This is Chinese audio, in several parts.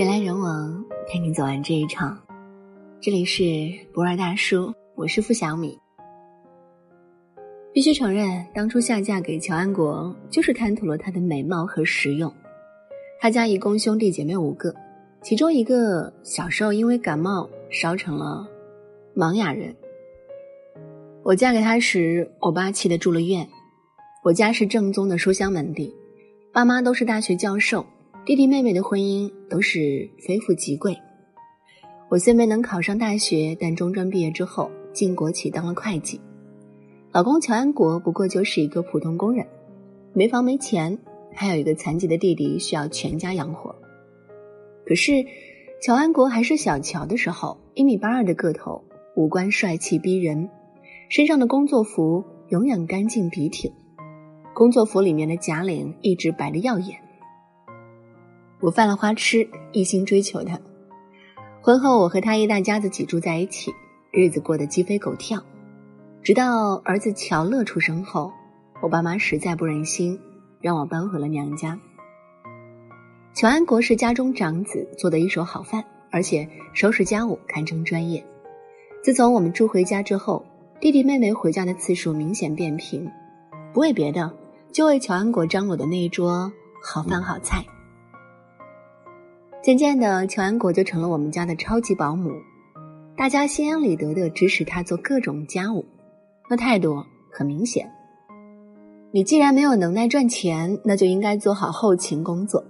人来人往，陪你走完这一场。这里是博尔大叔，我是付小米。必须承认，当初下嫁给乔安国，就是贪图了他的美貌和实用。他家一共兄弟姐妹五个，其中一个小时候因为感冒烧成了盲哑人。我嫁给他时，我爸气得住了院。我家是正宗的书香门第，爸妈都是大学教授。弟弟妹妹的婚姻都是非富即贵，我虽没能考上大学，但中专毕业之后进国企当了会计。老公乔安国不过就是一个普通工人，没房没钱，还有一个残疾的弟弟需要全家养活。可是，乔安国还是小乔的时候，一米八二的个头，五官帅气逼人，身上的工作服永远干净笔挺，工作服里面的假领一直白的耀眼。我犯了花痴，一心追求他。婚后，我和他一大家子挤住在一起，日子过得鸡飞狗跳。直到儿子乔乐出生后，我爸妈实在不忍心，让我搬回了娘家。乔安国是家中长子，做的一手好饭，而且收拾家务堪称专业。自从我们住回家之后，弟弟妹妹回家的次数明显变频，不为别的，就为乔安国张罗的那一桌好饭好菜。渐渐的，乔安国就成了我们家的超级保姆，大家心安理得的指使他做各种家务，那态度很明显。你既然没有能耐赚钱，那就应该做好后勤工作，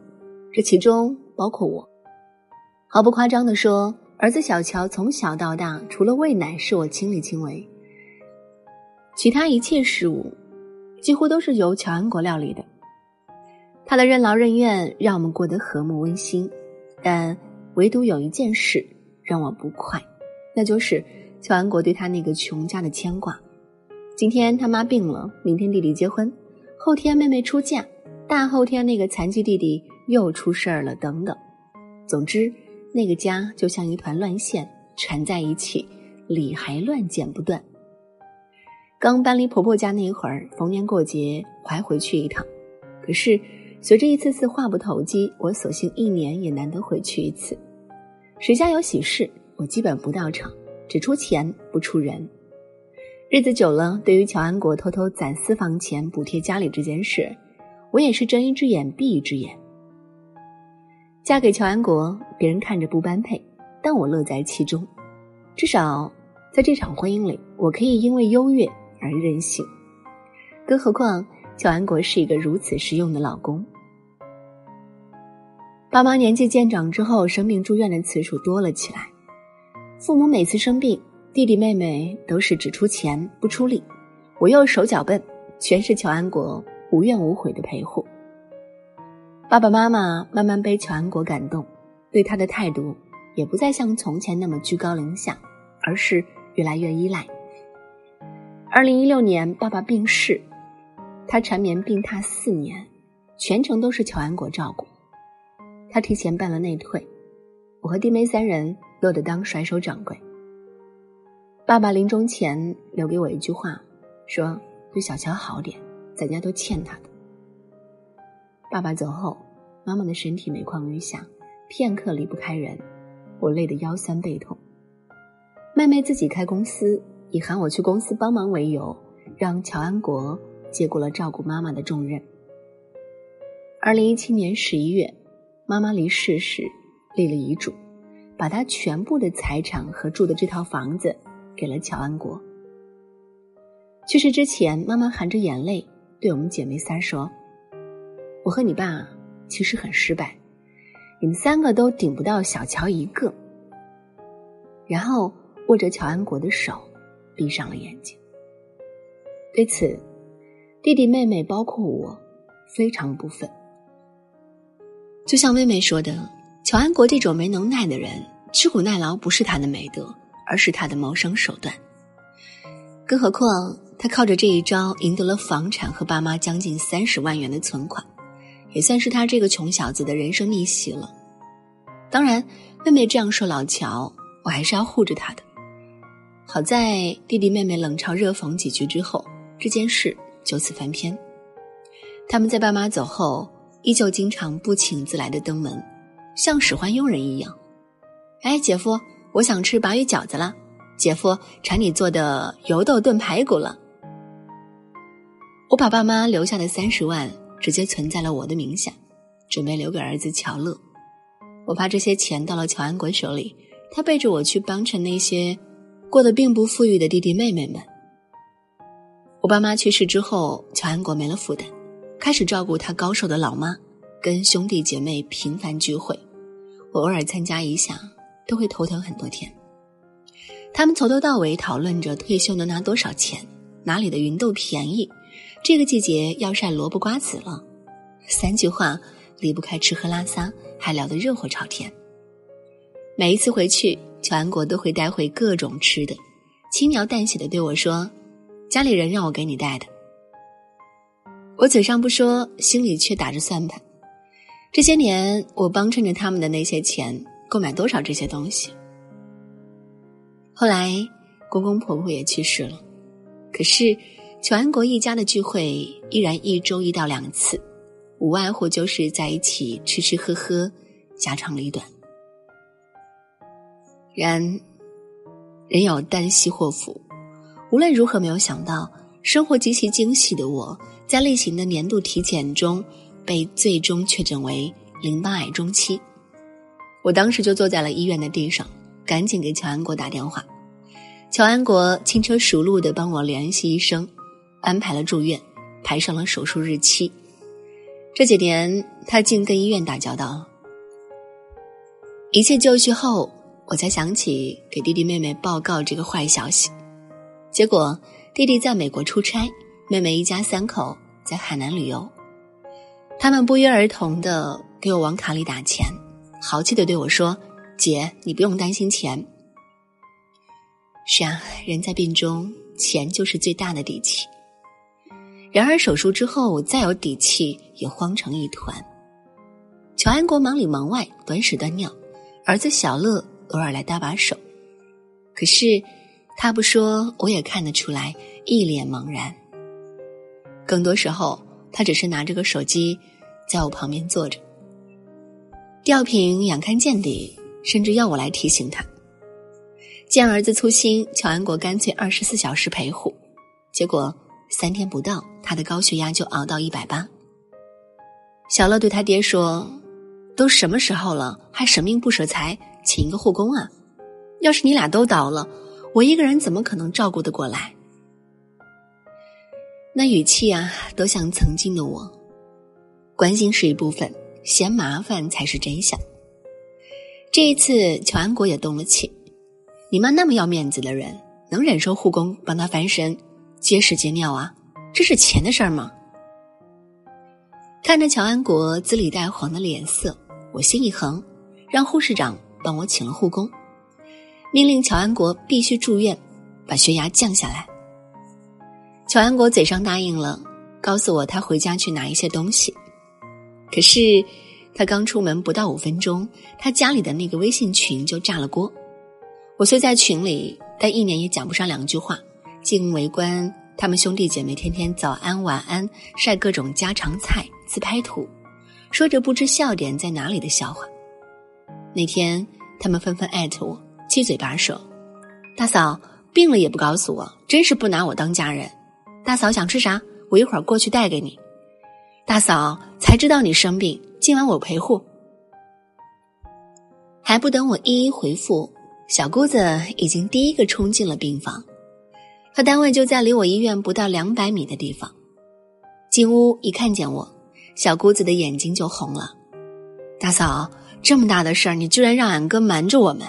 这其中包括我。毫不夸张的说，儿子小乔从小到大，除了喂奶是我亲力亲为，其他一切事务几乎都是由乔安国料理的。他的任劳任怨让我们过得和睦温馨。但唯独有一件事让我不快，那就是乔安国对他那个穷家的牵挂。今天他妈病了，明天弟弟结婚，后天妹妹出嫁，大后天那个残疾弟弟又出事儿了，等等。总之，那个家就像一团乱线，缠在一起，理还乱，剪不断。刚搬离婆婆家那一会儿，逢年过节还回去一趟，可是。随着一次次话不投机，我索性一年也难得回去一次。谁家有喜事，我基本不到场，只出钱不出人。日子久了，对于乔安国偷偷攒私房钱补贴家里这件事，我也是睁一只眼闭一只眼。嫁给乔安国，别人看着不般配，但我乐在其中。至少在这场婚姻里，我可以因为优越而任性。更何况。乔安国是一个如此实用的老公。爸妈年纪渐长之后，生病住院的次数多了起来。父母每次生病，弟弟妹妹都是只出钱不出力，我又手脚笨，全是乔安国无怨无悔的陪护。爸爸妈妈慢慢被乔安国感动，对他的态度也不再像从前那么居高临下，而是越来越依赖。二零一六年，爸爸病逝。他缠绵病榻四年，全程都是乔安国照顾。他提前办了内退，我和弟妹三人乐得当甩手掌柜。爸爸临终前留给我一句话，说：“对小乔好点，咱家都欠他的。”爸爸走后，妈妈的身体每况愈下，片刻离不开人，我累得腰酸背痛。妹妹自己开公司，以喊我去公司帮忙为由，让乔安国。接过了照顾妈妈的重任。二零一七年十一月，妈妈离世时立了遗嘱，把她全部的财产和住的这套房子给了乔安国。去世之前，妈妈含着眼泪对我们姐妹仨说：“我和你爸其实很失败，你们三个都顶不到小乔一个。”然后握着乔安国的手，闭上了眼睛。对此。弟弟妹妹，包括我，非常不忿。就像妹妹说的，乔安国这种没能耐的人，吃苦耐劳不是他的美德，而是他的谋生手段。更何况，他靠着这一招赢得了房产和爸妈将近三十万元的存款，也算是他这个穷小子的人生逆袭了。当然，妹妹这样说老乔，我还是要护着他的。好在弟弟妹妹冷嘲热讽几句之后，这件事。就此翻篇，他们在爸妈走后，依旧经常不请自来的登门，像使唤佣人一样。哎，姐夫，我想吃鲅鱼饺子了。姐夫，馋你做的油豆炖排骨了。我把爸妈留下的三十万直接存在了我的名下，准备留给儿子乔乐。我怕这些钱到了乔安国手里，他背着我去帮衬那些过得并不富裕的弟弟妹妹们。我爸妈去世之后，乔安国没了负担，开始照顾他高寿的老妈，跟兄弟姐妹频繁聚会。偶尔参加一下，都会头疼很多天。他们从头到尾讨论着退休能拿多少钱，哪里的芸豆便宜，这个季节要晒萝卜瓜子了。三句话离不开吃喝拉撒，还聊得热火朝天。每一次回去，乔安国都会带回各种吃的，轻描淡写的对我说：“家里人让我给你带的。”我嘴上不说，心里却打着算盘。这些年，我帮衬着他们的那些钱，购买多少这些东西。后来，公公婆婆也去世了，可是乔安国一家的聚会依然一周一到两次，无外乎就是在一起吃吃喝喝，家长里短。然，人有旦夕祸福，无论如何没有想到，生活极其惊喜的我，在例行的年度体检中被最终确诊为淋巴癌中期。我当时就坐在了医院的地上。赶紧给乔安国打电话，乔安国轻车熟路的帮我联系医生，安排了住院，排上了手术日期。这几年他竟跟医院打交道了。一切就绪后，我才想起给弟弟妹妹报告这个坏消息。结果弟弟在美国出差，妹妹一家三口在海南旅游，他们不约而同的给我往卡里打钱，豪气的对我说。姐，你不用担心钱。是啊，人在病中，钱就是最大的底气。然而手术之后，我再有底气也慌成一团。乔安国忙里忙外，短屎端尿，儿子小乐偶尔来搭把手，可是他不说，我也看得出来，一脸茫然。更多时候，他只是拿着个手机，在我旁边坐着，吊瓶眼看见底。甚至要我来提醒他。见儿子粗心，乔安国干脆二十四小时陪护，结果三天不到，他的高血压就熬到一百八。小乐对他爹说：“都什么时候了，还舍命不舍财请一个护工啊？要是你俩都倒了，我一个人怎么可能照顾得过来？”那语气啊，都像曾经的我。关心是一部分，嫌麻烦才是真相。这一次，乔安国也动了气。你妈那么要面子的人，能忍受护工帮她翻身、接屎接尿啊？这是钱的事儿吗？看着乔安国紫里带黄的脸色，我心一横，让护士长帮我请了护工，命令乔安国必须住院，把血压降下来。乔安国嘴上答应了，告诉我他回家去拿一些东西，可是。他刚出门不到五分钟，他家里的那个微信群就炸了锅。我虽在群里，但一年也讲不上两句话，竟围观他们兄弟姐妹天天早安晚安，晒各种家常菜、自拍图，说着不知笑点在哪里的笑话。那天他们纷纷艾特我，七嘴八舌：“大嫂病了也不告诉我，真是不拿我当家人。”“大嫂想吃啥？我一会儿过去带给你。”“大嫂才知道你生病。”今晚我陪护，还不等我一一回复，小姑子已经第一个冲进了病房。她单位就在离我医院不到两百米的地方。进屋一看见我，小姑子的眼睛就红了。大嫂，这么大的事儿，你居然让俺哥瞒着我们？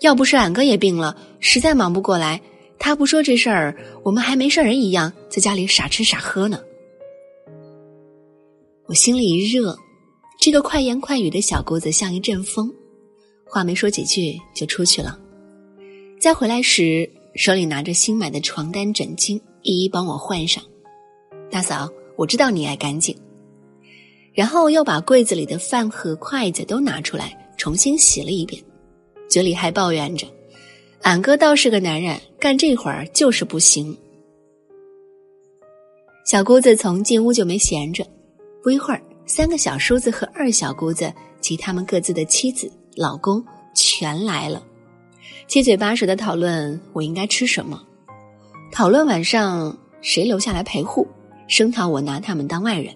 要不是俺哥也病了，实在忙不过来，他不说这事儿，我们还没事人一样在家里傻吃傻喝呢。我心里一热。这个快言快语的小姑子像一阵风，话没说几句就出去了。再回来时，手里拿着新买的床单枕巾，一一帮我换上。大嫂，我知道你爱干净。然后又把柜子里的饭盒、筷子都拿出来，重新洗了一遍，嘴里还抱怨着：“俺哥倒是个男人，干这会儿就是不行。”小姑子从进屋就没闲着，不一会儿。三个小叔子和二小姑子及他们各自的妻子、老公全来了，七嘴八舌的讨论我应该吃什么，讨论晚上谁留下来陪护，声讨我拿他们当外人。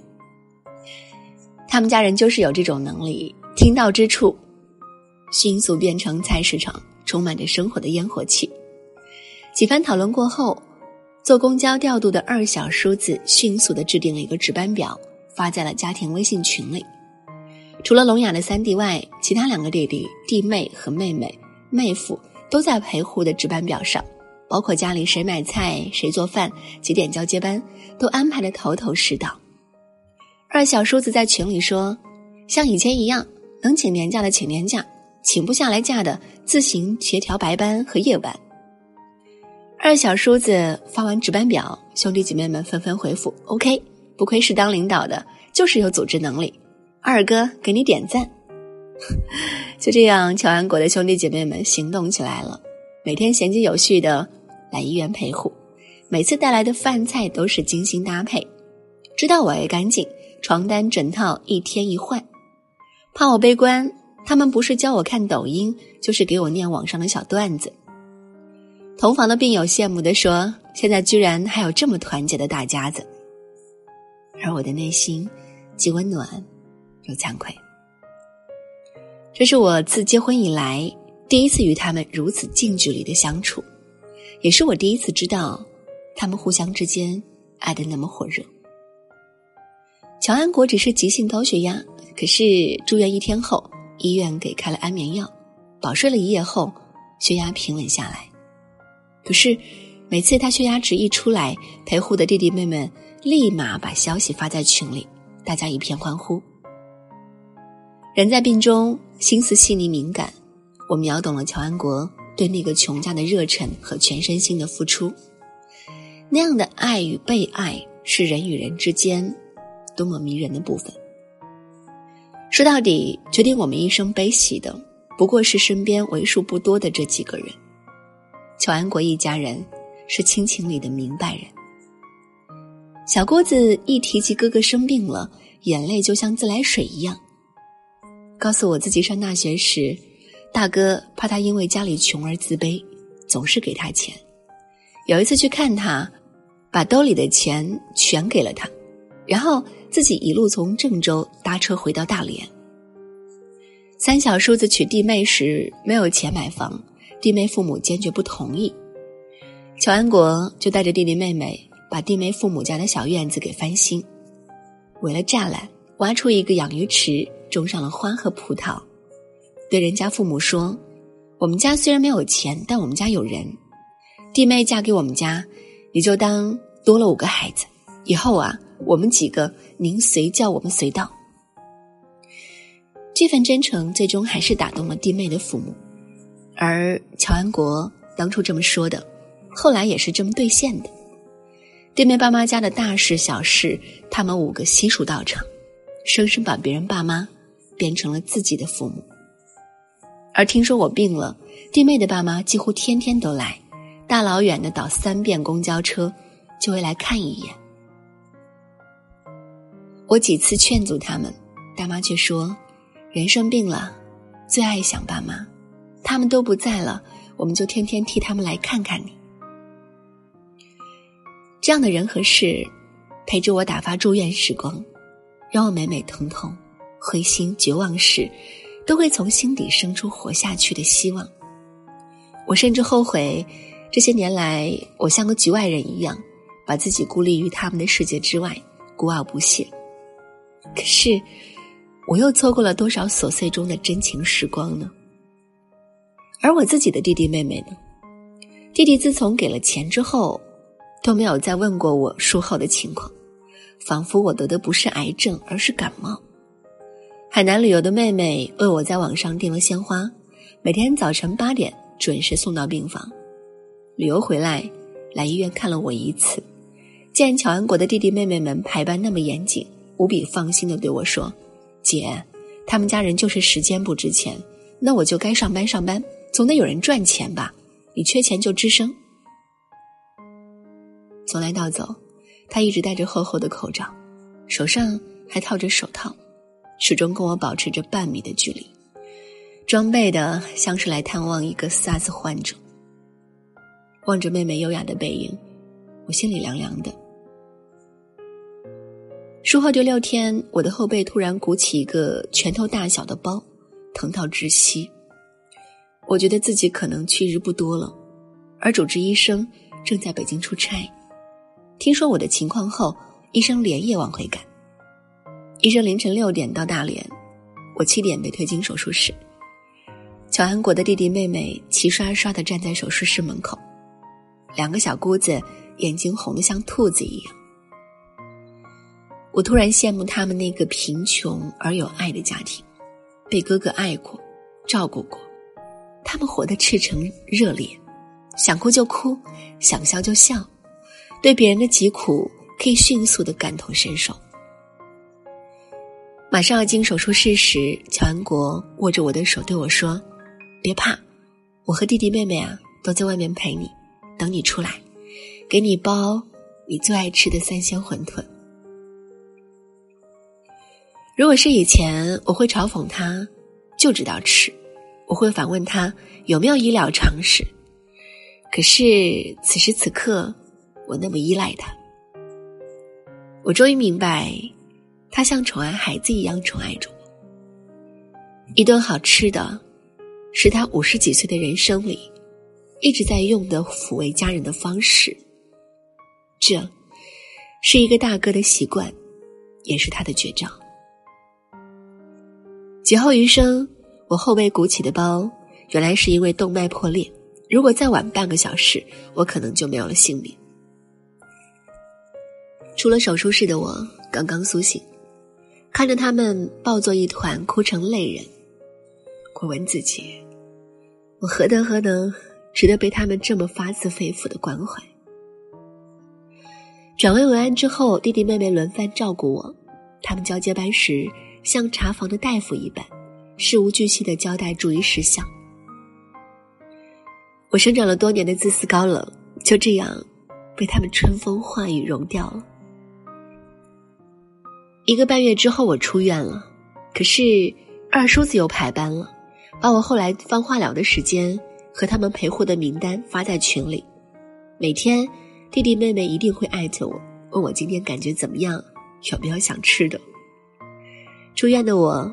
他们家人就是有这种能力，听到之处，迅速变成菜市场，充满着生活的烟火气。几番讨论过后，坐公交调度的二小叔子迅速的制定了一个值班表。发在了家庭微信群里。除了聋哑的三弟外，其他两个弟弟、弟妹和妹妹、妹夫都在陪护的值班表上，包括家里谁买菜、谁做饭、几点交接班，都安排的头头是道。二小叔子在群里说：“像以前一样，能请年假的请年假，请不下来假的自行协调白班和夜班。”二小叔子发完值班表，兄弟姐妹们纷纷回复：“OK。”不愧是当领导的，就是有组织能力。二哥给你点赞。就这样，乔安国的兄弟姐妹们行动起来了，每天闲极有序的来医院陪护，每次带来的饭菜都是精心搭配，知道我爱干净，床单枕套一天一换。怕我悲观，他们不是教我看抖音，就是给我念网上的小段子。同房的病友羡慕的说：“现在居然还有这么团结的大家子。”而我的内心，既温暖又惭愧。这是我自结婚以来第一次与他们如此近距离的相处，也是我第一次知道，他们互相之间爱的那么火热。乔安国只是急性高血压，可是住院一天后，医院给开了安眠药，饱睡了一夜后，血压平稳下来。可是每次他血压值一出来，陪护的弟弟妹妹。立马把消息发在群里，大家一片欢呼。人在病中，心思细腻敏感，我秒懂了乔安国对那个穷家的热忱和全身心的付出。那样的爱与被爱，是人与人之间多么迷人的部分。说到底，决定我们一生悲喜的，不过是身边为数不多的这几个人。乔安国一家人是亲情里的明白人。小郭子一提及哥哥生病了，眼泪就像自来水一样。告诉我自己上大学时，大哥怕他因为家里穷而自卑，总是给他钱。有一次去看他，把兜里的钱全给了他，然后自己一路从郑州搭车回到大连。三小叔子娶弟妹时没有钱买房，弟妹父母坚决不同意，乔安国就带着弟弟妹妹。把弟妹父母家的小院子给翻新，围了栅栏，挖出一个养鱼池，种上了花和葡萄。对人家父母说：“我们家虽然没有钱，但我们家有人。弟妹嫁给我们家，你就当多了五个孩子。以后啊，我们几个您随叫，我们随到。”这份真诚最终还是打动了弟妹的父母，而乔安国当初这么说的，后来也是这么兑现的。对面爸妈家的大事小事，他们五个悉数到场，生生把别人爸妈变成了自己的父母。而听说我病了，弟妹的爸妈几乎天天都来，大老远的倒三遍公交车，就会来看一眼。我几次劝阻他们，大妈却说：“人生病了，最爱想爸妈，他们都不在了，我们就天天替他们来看看你。”这样的人和事，陪着我打发住院时光，让我每每疼痛、灰心、绝望时，都会从心底生出活下去的希望。我甚至后悔，这些年来我像个局外人一样，把自己孤立于他们的世界之外，孤傲不屑。可是，我又错过了多少琐碎中的真情时光呢？而我自己的弟弟妹妹呢？弟弟自从给了钱之后。都没有再问过我术后的情况，仿佛我得的不是癌症，而是感冒。海南旅游的妹妹为我在网上订了鲜花，每天早晨八点准时送到病房。旅游回来，来医院看了我一次，见乔安国的弟弟妹妹们排班那么严谨，无比放心的对我说：“姐，他们家人就是时间不值钱，那我就该上班上班，总得有人赚钱吧？你缺钱就吱声。”从来到走，他一直戴着厚厚的口罩，手上还套着手套，始终跟我保持着半米的距离，装备的像是来探望一个 SARS 患者。望着妹妹优雅的背影，我心里凉凉的。术后第六天，我的后背突然鼓起一个拳头大小的包，疼到窒息。我觉得自己可能去日不多了，而主治医生正在北京出差。听说我的情况后，医生连夜往回赶。医生凌晨六点到大连，我七点被推进手术室。乔安国的弟弟妹妹齐刷刷的站在手术室门口，两个小姑子眼睛红得像兔子一样。我突然羡慕他们那个贫穷而有爱的家庭，被哥哥爱过、照顾过，他们活得赤诚热烈，想哭就哭，想笑就笑，对别人的疾苦可以迅速的感同身受。马上要进手术室时，乔安国握着我的手对我说：“别怕，我和弟弟妹妹啊都在外面陪你，等你出来，给你包你最爱吃的三鲜馄饨。”如果是以前，我会嘲讽他，就知道吃；我会反问他有没有医疗常识。可是此时此刻，我那么依赖他。我终于明白，他像宠爱孩子一样宠爱着我。一顿好吃的，是他五十几岁的人生里一直在用的抚慰家人的方式。这，是一个大哥的习惯，也是他的绝招。劫后余生，我后背鼓起的包，原来是因为动脉破裂。如果再晚半个小时，我可能就没有了性命。出了手术室的我刚刚苏醒，看着他们抱作一团，哭成泪人，我问自己：我何德何能，值得被他们这么发自肺腑的关怀？转危为安之后，弟弟妹妹轮番照顾我，他们交接班时。像查房的大夫一般，事无巨细的交代注意事项。我生长了多年的自私高冷，就这样被他们春风化雨融掉了。一个半月之后，我出院了，可是二叔子又排班了，把我后来放化疗的时间和他们陪护的名单发在群里。每天，弟弟妹妹一定会艾特我，问我今天感觉怎么样，有没有想吃的。住院的我，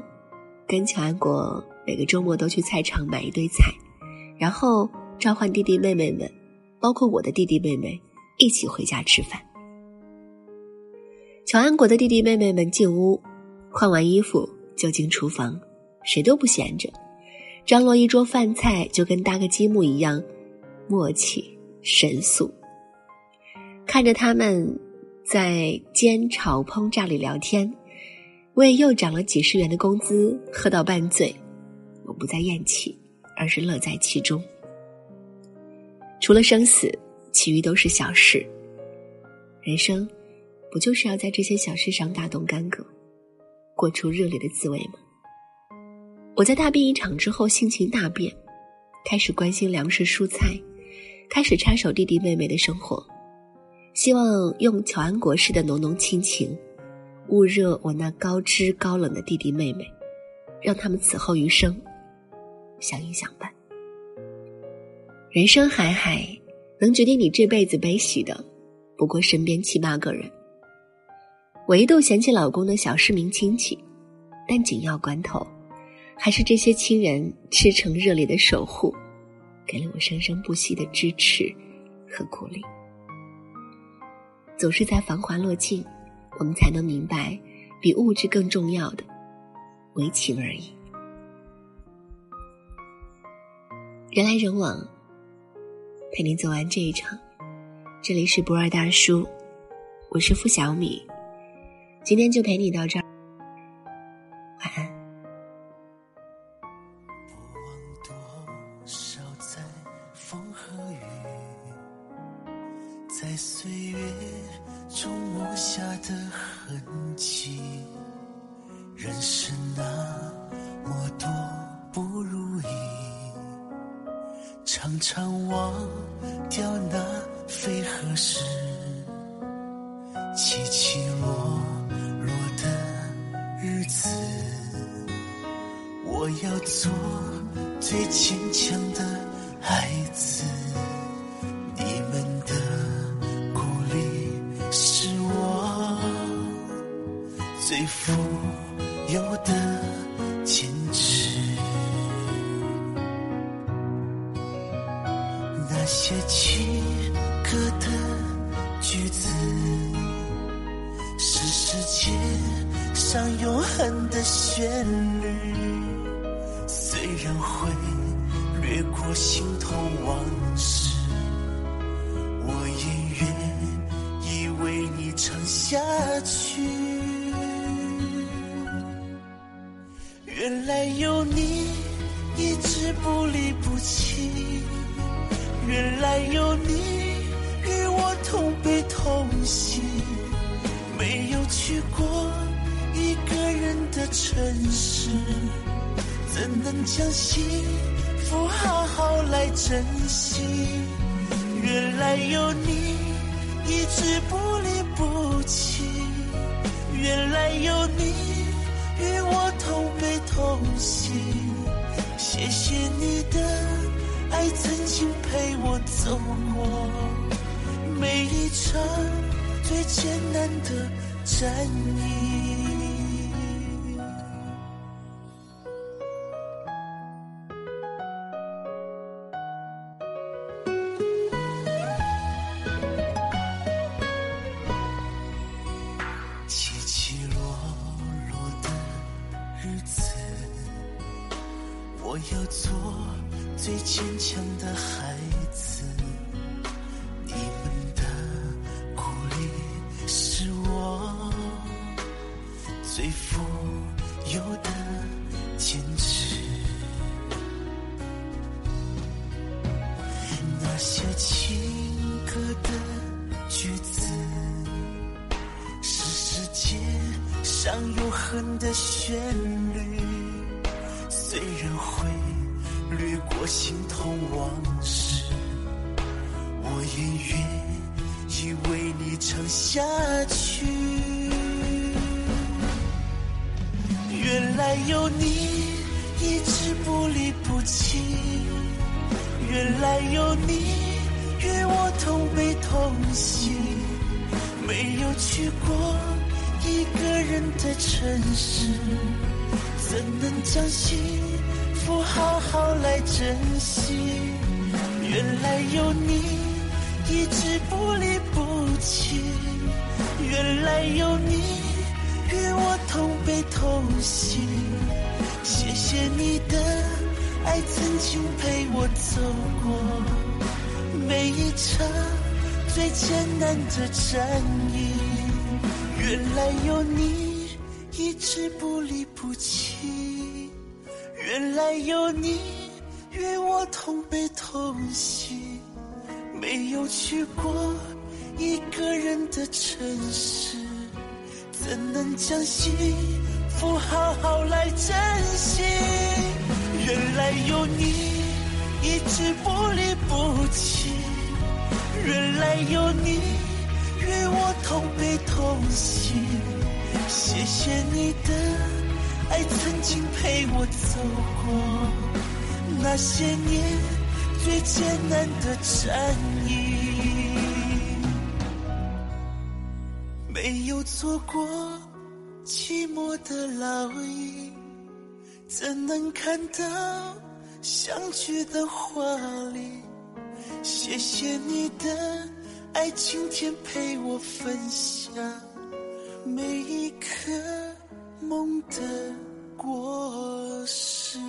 跟乔安国每个周末都去菜场买一堆菜，然后召唤弟弟妹妹们，包括我的弟弟妹妹，一起回家吃饭。乔安国的弟弟妹妹们进屋，换完衣服就进厨房，谁都不闲着，张罗一桌饭菜就跟搭个积木一样，默契神速。看着他们在煎炒烹炸里聊天。我也又涨了几十元的工资，喝到半醉，我不再厌弃，而是乐在其中。除了生死，其余都是小事。人生，不就是要在这些小事上大动干戈，过出热烈的滋味吗？我在大病一场之后，性情大变，开始关心粮食蔬菜，开始插手弟弟妹妹的生活，希望用乔安国式的浓浓亲情。捂热我那高知高冷的弟弟妹妹，让他们此后余生相依相伴。人生海海，能决定你这辈子悲喜的，不过身边七八个人。我一度嫌弃老公的小市民亲戚，但紧要关头，还是这些亲人赤诚热烈的守护，给了我生生不息的支持和鼓励。总是在繁华落尽。我们才能明白，比物质更重要的，为情而已。人来人往，陪你走完这一场。这里是不二大叔，我是付小米，今天就陪你到这儿，我要做最坚强的孩子。你们的鼓励是我最富有的一直不离不弃，原来有你与我同悲同喜，没有去过一个人的城市。怎能将幸福好好来珍惜？原来有你一直不离不弃，原来有你与我同悲同喜。谢谢你的爱，曾经陪我走过每一场最艰难的战役。坚强的往事，我也愿意为你唱下去。原来有你一直不离不弃，原来有你与我同悲同喜。没有去过一个人的城市，怎能将心福好好来珍惜？原来有你一直不离不弃，原来有你与我同悲同喜。谢谢你的爱，曾经陪我走过每一场。最艰难的战役，原来有你一直不离不弃，原来有你与我同悲同喜。没有去过一个人的城市，怎能将幸福好好来珍惜？原来有你一直不离不弃。原来有你与我同悲同喜，谢谢你的爱，曾经陪我走过那些年最艰难的战役，没有做过寂寞的烙印，怎能看到相聚的华丽？谢谢你的爱，今天陪我分享每一刻梦的果实。